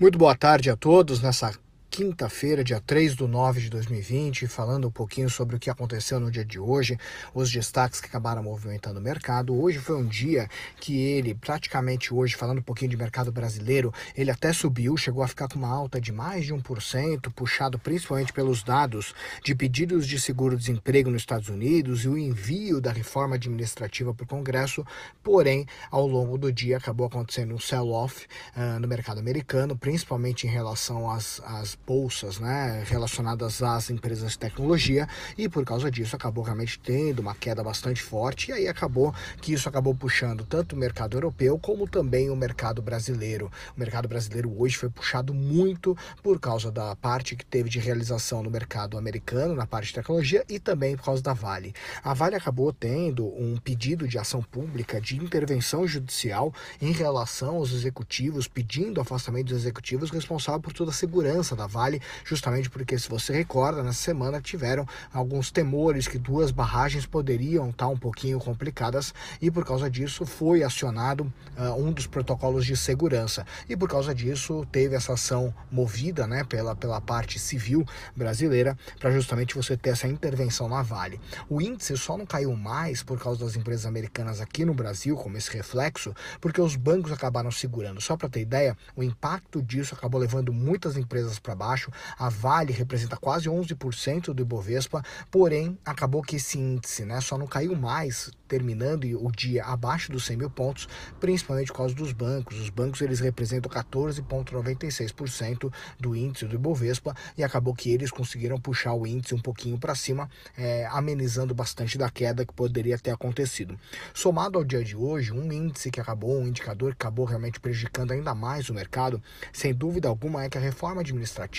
Muito boa tarde a todos nessa quinta-feira, dia 3 de 9 de 2020, falando um pouquinho sobre o que aconteceu no dia de hoje, os destaques que acabaram movimentando o mercado. Hoje foi um dia que ele, praticamente hoje, falando um pouquinho de mercado brasileiro, ele até subiu, chegou a ficar com uma alta de mais de 1%, puxado principalmente pelos dados de pedidos de seguro-desemprego nos Estados Unidos e o envio da reforma administrativa para o Congresso, porém, ao longo do dia acabou acontecendo um sell-off uh, no mercado americano, principalmente em relação às, às bolsas né, relacionadas às empresas de tecnologia e por causa disso acabou realmente tendo uma queda bastante forte e aí acabou que isso acabou puxando tanto o mercado europeu como também o mercado brasileiro. O mercado brasileiro hoje foi puxado muito por causa da parte que teve de realização no mercado americano, na parte de tecnologia e também por causa da Vale. A Vale acabou tendo um pedido de ação pública de intervenção judicial em relação aos executivos, pedindo afastamento dos executivos responsáveis por toda a segurança da Vale, justamente porque, se você recorda, na semana tiveram alguns temores que duas barragens poderiam estar um pouquinho complicadas e, por causa disso, foi acionado uh, um dos protocolos de segurança. E, por causa disso, teve essa ação movida né, pela, pela parte civil brasileira para justamente você ter essa intervenção na Vale. O índice só não caiu mais por causa das empresas americanas aqui no Brasil, como esse reflexo, porque os bancos acabaram segurando. Só para ter ideia, o impacto disso acabou levando muitas empresas para baixo. A Vale representa quase 11% do Ibovespa, porém acabou que esse índice né, só não caiu mais, terminando o dia abaixo dos 100 mil pontos, principalmente por causa dos bancos. Os bancos eles representam 14,96% do índice do Ibovespa e acabou que eles conseguiram puxar o índice um pouquinho para cima, é, amenizando bastante da queda que poderia ter acontecido. Somado ao dia de hoje, um índice que acabou, um indicador que acabou realmente prejudicando ainda mais o mercado, sem dúvida alguma, é que a reforma administrativa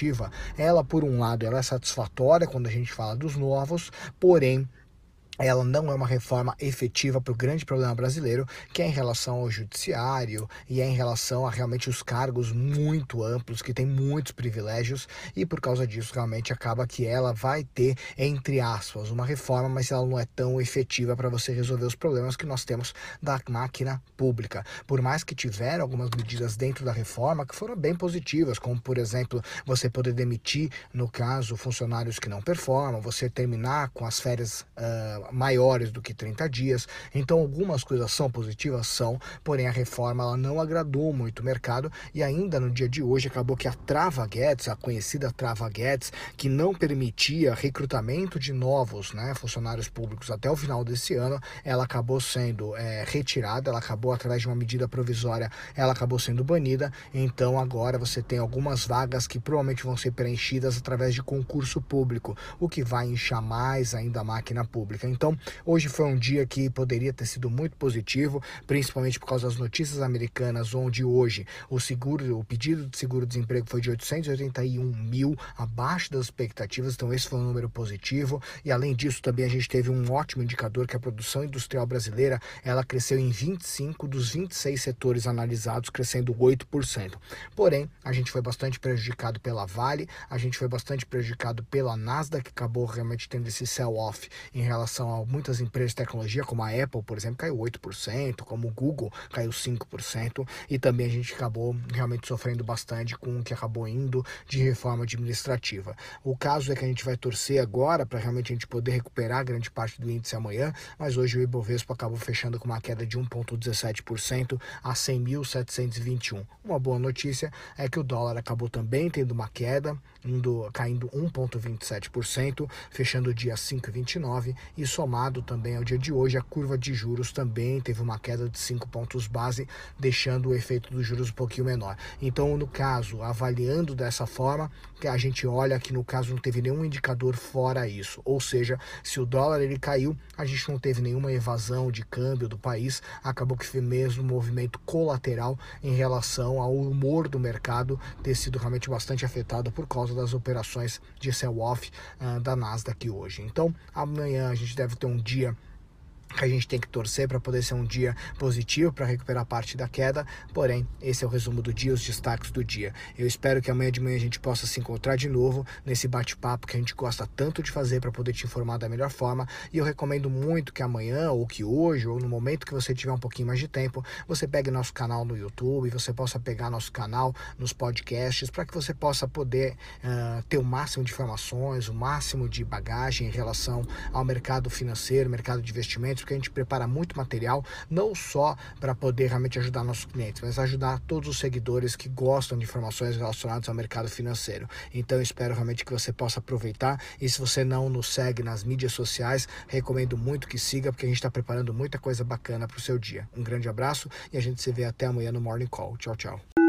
ela por um lado ela é satisfatória quando a gente fala dos novos, porém ela não é uma reforma efetiva para o grande problema brasileiro, que é em relação ao judiciário e é em relação a realmente os cargos muito amplos, que tem muitos privilégios, e por causa disso realmente acaba que ela vai ter, entre aspas, uma reforma, mas ela não é tão efetiva para você resolver os problemas que nós temos da máquina pública. Por mais que tiveram algumas medidas dentro da reforma que foram bem positivas, como por exemplo, você poder demitir, no caso, funcionários que não performam, você terminar com as férias. Uh, maiores do que 30 dias. Então algumas coisas são positivas, são, porém a reforma ela não agradou muito o mercado e ainda no dia de hoje acabou que a Trava Guedes, a conhecida Trava Guedes, que não permitia recrutamento de novos né, funcionários públicos até o final desse ano, ela acabou sendo é, retirada, ela acabou através de uma medida provisória, ela acabou sendo banida. Então agora você tem algumas vagas que provavelmente vão ser preenchidas através de concurso público, o que vai inchar mais ainda a máquina pública. Então, hoje foi um dia que poderia ter sido muito positivo, principalmente por causa das notícias americanas, onde hoje o seguro, o pedido de seguro-desemprego foi de 881 mil, abaixo das expectativas, então esse foi um número positivo. E além disso, também a gente teve um ótimo indicador que a produção industrial brasileira, ela cresceu em 25 dos 26 setores analisados, crescendo 8%. Porém, a gente foi bastante prejudicado pela Vale, a gente foi bastante prejudicado pela Nasdaq, que acabou realmente tendo esse sell-off em relação relação a muitas empresas de tecnologia, como a Apple, por exemplo, caiu 8%, como o Google caiu 5%, e também a gente acabou realmente sofrendo bastante com o que acabou indo de reforma administrativa. O caso é que a gente vai torcer agora para realmente a gente poder recuperar grande parte do índice amanhã, mas hoje o Ibovespa acabou fechando com uma queda de 1,17% a 100.721. Uma boa notícia é que o dólar acabou também tendo uma queda, indo, caindo 1,27%, fechando o dia 5,29 e somado também ao dia de hoje, a curva de juros também teve uma queda de 5 pontos base, deixando o efeito dos juros um pouquinho menor. Então, no caso, avaliando dessa forma, que a gente olha que no caso não teve nenhum indicador fora isso. Ou seja, se o dólar ele caiu, a gente não teve nenhuma evasão de câmbio do país, acabou que foi mesmo um movimento colateral em relação ao humor do mercado ter sido realmente bastante afetado por causa das operações de sell-off uh, da Nasdaq hoje. Então, amanhã a gente deve ter um dia que a gente tem que torcer para poder ser um dia positivo para recuperar parte da queda. Porém, esse é o resumo do dia, os destaques do dia. Eu espero que amanhã de manhã a gente possa se encontrar de novo nesse bate-papo que a gente gosta tanto de fazer para poder te informar da melhor forma. E eu recomendo muito que amanhã, ou que hoje, ou no momento que você tiver um pouquinho mais de tempo, você pegue nosso canal no YouTube, você possa pegar nosso canal nos podcasts, para que você possa poder uh, ter o máximo de informações, o máximo de bagagem em relação ao mercado financeiro, mercado de investimentos porque a gente prepara muito material, não só para poder realmente ajudar nossos clientes, mas ajudar todos os seguidores que gostam de informações relacionadas ao mercado financeiro. Então espero realmente que você possa aproveitar. E se você não nos segue nas mídias sociais, recomendo muito que siga, porque a gente está preparando muita coisa bacana para o seu dia. Um grande abraço e a gente se vê até amanhã no Morning Call. Tchau, tchau.